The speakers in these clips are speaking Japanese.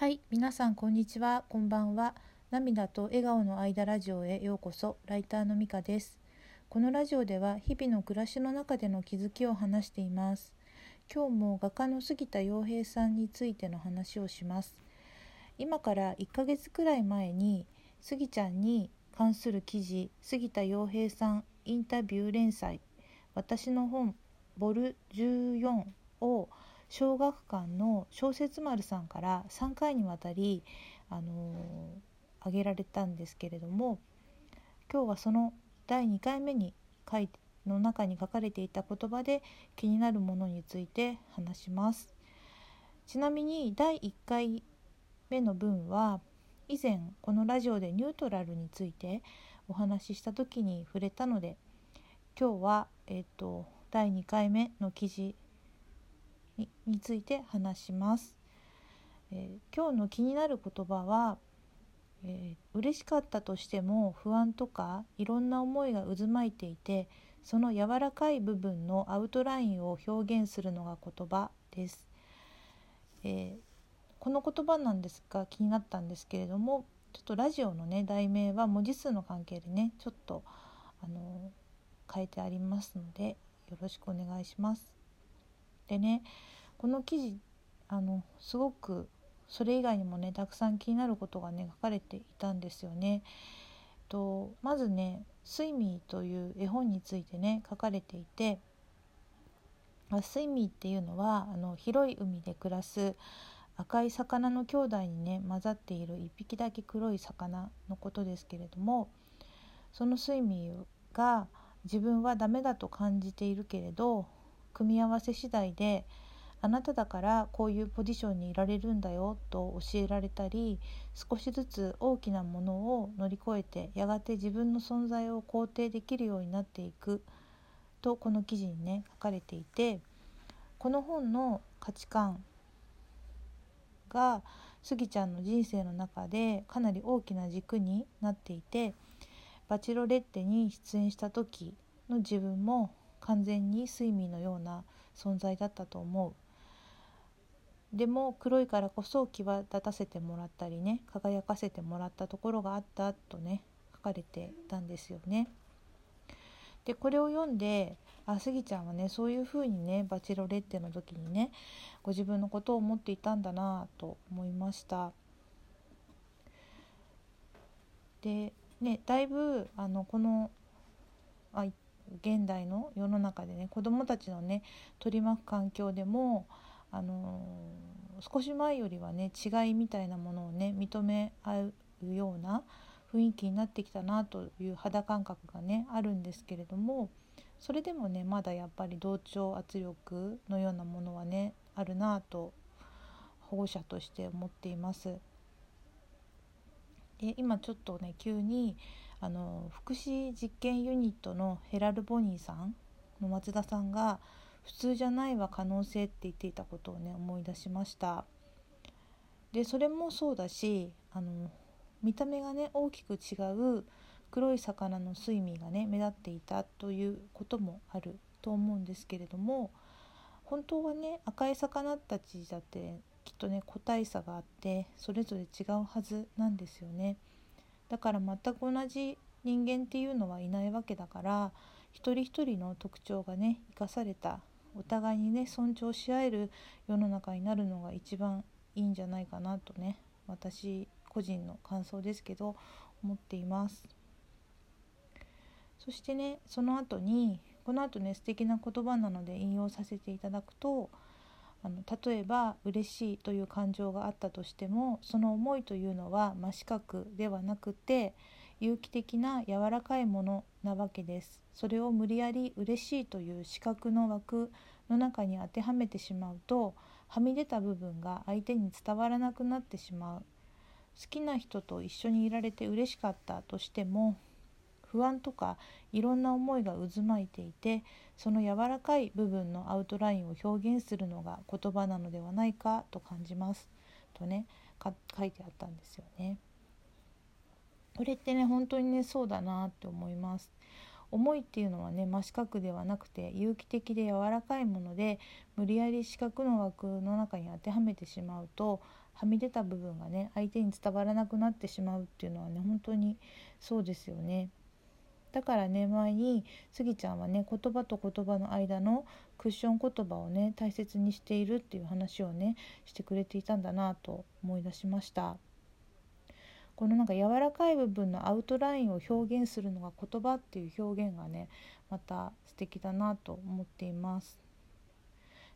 はい、皆さんこんにちは、こんばんは。涙と笑顔の間ラジオへようこそ。ライターのみかです。このラジオでは日々の暮らしの中での気づきを話しています。今日も画家の杉田洋平さんについての話をします。今から1ヶ月くらい前に杉ちゃんに関する記事杉田洋平さんインタビュー連載私の本ボル14を小学館の小説丸さんから3回にわたり、あのー、挙げられたんですけれども今日はその第2回目に書いの中に書かれていた言葉で気になるものについて話します。ちなみに第1回目の文は以前このラジオでニュートラルについてお話しした時に触れたので今日は、えーと、第2回目の記事について話します、えー、今日の気になる言葉は、えー、嬉しかったとしても不安とかいろんな思いが渦巻いていてその柔らかい部分のアウトラインを表現するのが言葉です、えー、この言葉なんですが気になったんですけれどもちょっとラジオのね題名は文字数の関係でねちょっとあの変えてありますのでよろしくお願いします。でねこの記事あのすごくそれ以外にもねたくさん気になることがね書かれていたんですよね。とまずね「スイミー」という絵本についてね書かれていてスイミーっていうのはあの広い海で暮らす赤い魚の兄弟にね混ざっている1匹だけ黒い魚のことですけれどもそのスイミーが自分はダメだと感じているけれど組み合わせ次第であなただからこういうポジションにいられるんだよと教えられたり少しずつ大きなものを乗り越えてやがて自分の存在を肯定できるようになっていくとこの記事にね書かれていてこの本の価値観がスギちゃんの人生の中でかなり大きな軸になっていてバチロレッテに出演した時の自分も完全に睡眠のような存在だったと思うでも黒いからこそ際立たせてもらったりね輝かせてもらったところがあったとね書かれてたんですよね。でこれを読んであスギちゃんはねそういうふうにねバチロレッテの時にねご自分のことを思っていたんだなと思いました。でねだいぶあのこのあ現代の世の中でね子どもたちのね取り巻く環境でも、あのー、少し前よりはね違いみたいなものをね認め合うような雰囲気になってきたなという肌感覚がねあるんですけれどもそれでもねまだやっぱり同調圧力のようなものはねあるなと保護者として思っています。で今ちょっとね急にあの福祉実験ユニットのヘラル・ボニーさんの松田さんが「普通じゃないは可能性」って言っていたことをね思い出しましたでそれもそうだしあの見た目がね大きく違う黒い魚の睡眠がね目立っていたということもあると思うんですけれども本当はね赤い魚たちだってきっとね個体差があってそれぞれ違うはずなんですよね。だから全く同じ人間っていうのはいないわけだから一人一人の特徴がね生かされたお互いにね尊重し合える世の中になるのが一番いいんじゃないかなとね私個人の感想ですけど思っています。そしてねその後にこの後ね素敵な言葉なので引用させていただくとあの例えば嬉しいという感情があったとしてもその思いというのは真四角ではなくて有機的な柔らかいものなわけです。それを無理やり嬉しいという四角の枠の中に当てはめてしまうとはみ出た部分が相手に伝わらなくなってしまう。好きな人と一緒にいられて嬉しかったとしても不安とかいろんな思いが渦巻いていてその柔らかい部分のアウトラインを表現するのが言葉なのではないかと感じますとね書いてあったんですよね。これってね本当にねそうだなって思います。重いっていうのはね真四角ではなくて有機的で柔らかいもので無理やり四角の枠の中に当てはめてしまうとはみ出た部分がね相手に伝わらなくなってしまうっていうのはね本当にそうですよね。だからね前にスギちゃんはね言葉と言葉の間のクッション言葉をね大切にしているっていう話をねしてくれていたんだなと思い出しました。このなんか柔らかい部分のアウトラインを表現するのが言葉っていう表現がねまた素敵だなと思っています。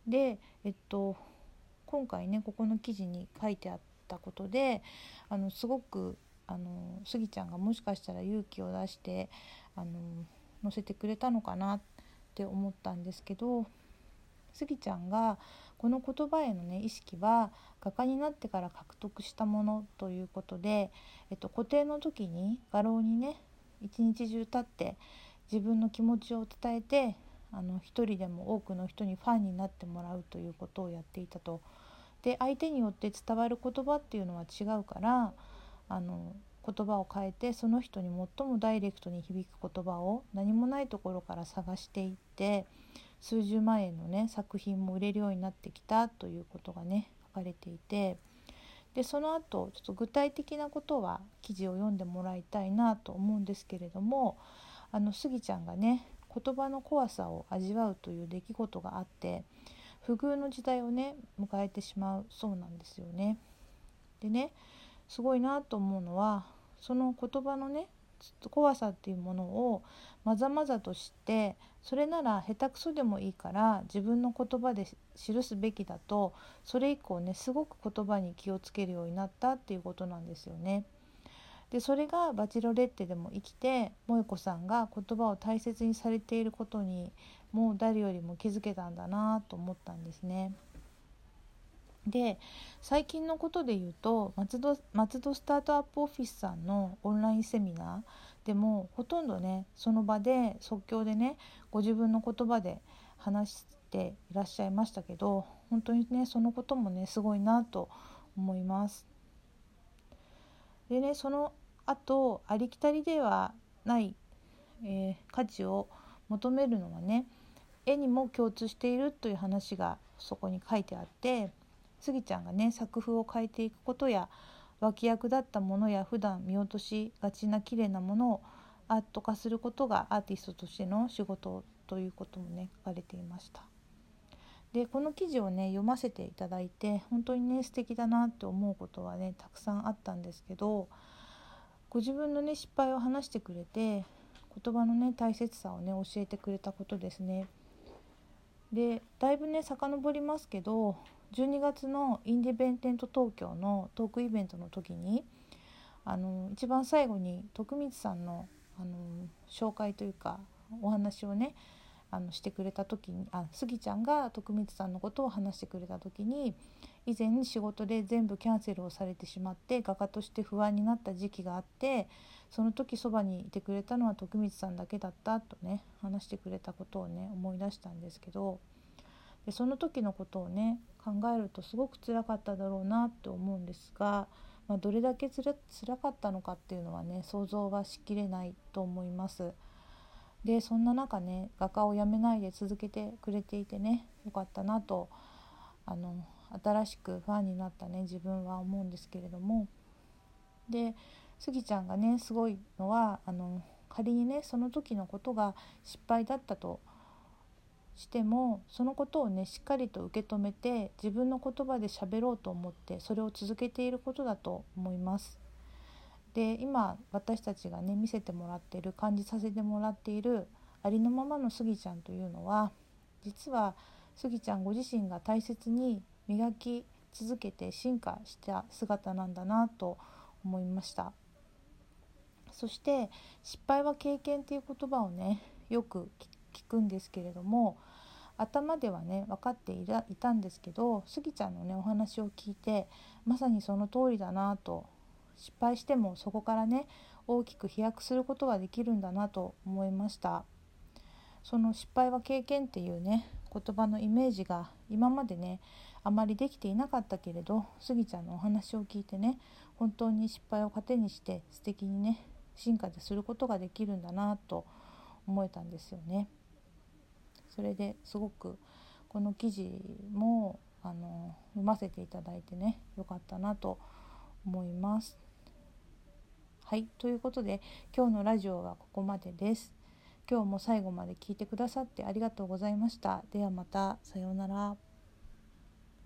でえっと今回ねここの記事に書いてあったことであのすごくあのスギちゃんがもしかしたら勇気を出してあの載せてくれたのかなって思ったんですけどスギちゃんがこの言葉へのね意識は画家になってから獲得したものということで、えっと、固定の時に画廊にね一日中立って自分の気持ちを伝えてあの一人でも多くの人にファンになってもらうということをやっていたと。で相手によって伝わる言葉っていうのは違うからあの言葉を変えてその人に最もダイレクトに響く言葉を何もないところから探していって数十万円のね作品も売れるようになってきたということがね書かれていてでその後ちょっと具体的なことは記事を読んでもらいたいなと思うんですけれどもあのスギちゃんがね言葉の怖さを味わうという出来事があって不遇の時代をね迎えてしまうそうなんですよね。でねすごいなと思うのはその言葉のね怖さっていうものをまざまざと知ってそれなら下手くそでもいいから自分の言葉で記すべきだとそれ以降ねすごく言葉に気をつけるようになったっていうことなんですよね。でそれがバチロレッテでも生きて萌子さんが言葉を大切にされていることにもう誰よりも気づけたんだなと思ったんですね。で最近のことで言うと松戸松戸スタートアップオフィスさんのオンラインセミナーでもほとんどねその場で即興でねご自分の言葉で話していらっしゃいましたけど本当にねそのこともねすごいなと思います。でねその後ありきたりではない、えー、価値を求めるのはね絵にも共通しているという話がそこに書いてあってスギちゃんがね作風を変えていくことや脇役だったものや普段見落としがちな綺麗なものをアート化することがアーティストとしての仕事ということもね書かれていました。でこの記事をね読ませていただいて本当にね素敵だなって思うことはねたくさんあったんですけどご自分のね失敗を話してくれて言葉のね大切さをね教えてくれたことですね。でだいぶね遡りますけど12月のインディペンデント東京のトークイベントの時にあの一番最後に徳光さんのあの紹介というかお話をねあのしてくれた時にあスギちゃんが徳光さんのことを話してくれた時に以前仕事で全部キャンセルをされてしまって画家として不安になった時期があってその時そばにいてくれたのは徳光さんだけだったとね話してくれたことをね思い出したんですけどでその時のことをね考えるとすごく辛かっただろうなって思うんですが、まあ、どれだけつら辛かったのかっていうのはね想像はしきれないと思います。でそんな中ね画家を辞めないで続けてくれていてねよかったなとあの新しくファンになったね自分は思うんですけれどもでスギちゃんがねすごいのはあの仮にねその時のことが失敗だったとしてもそのことをねしっかりと受け止めて自分の言葉で喋ろうと思ってそれを続けていることだと思います。で今私たちがね見せてもらっている感じさせてもらっているありのままのスギちゃんというのは実はスギちゃんご自身が大切に磨き続けて進化した姿なんだなと思いましたそして失敗は経験っていう言葉をねよく聞くんですけれども頭ではね分かっていたんですけどスギちゃんのねお話を聞いてまさにその通りだなと失敗してもそこからね大きく飛躍することができるんだなと思いましたその失敗は経験っていうね言葉のイメージが今までねあまりできていなかったけれどスギちゃんのお話を聞いてね本当に失敗を糧にして素敵にね進化ですることができるんだなと思えたんですよね。それですごくこの記事もあの読ませていただいてねよかったなと思います。はいということで今日のラジオはここまでです。今日も最後まで聞いてくださってありがとうございました。ではまたさようなら。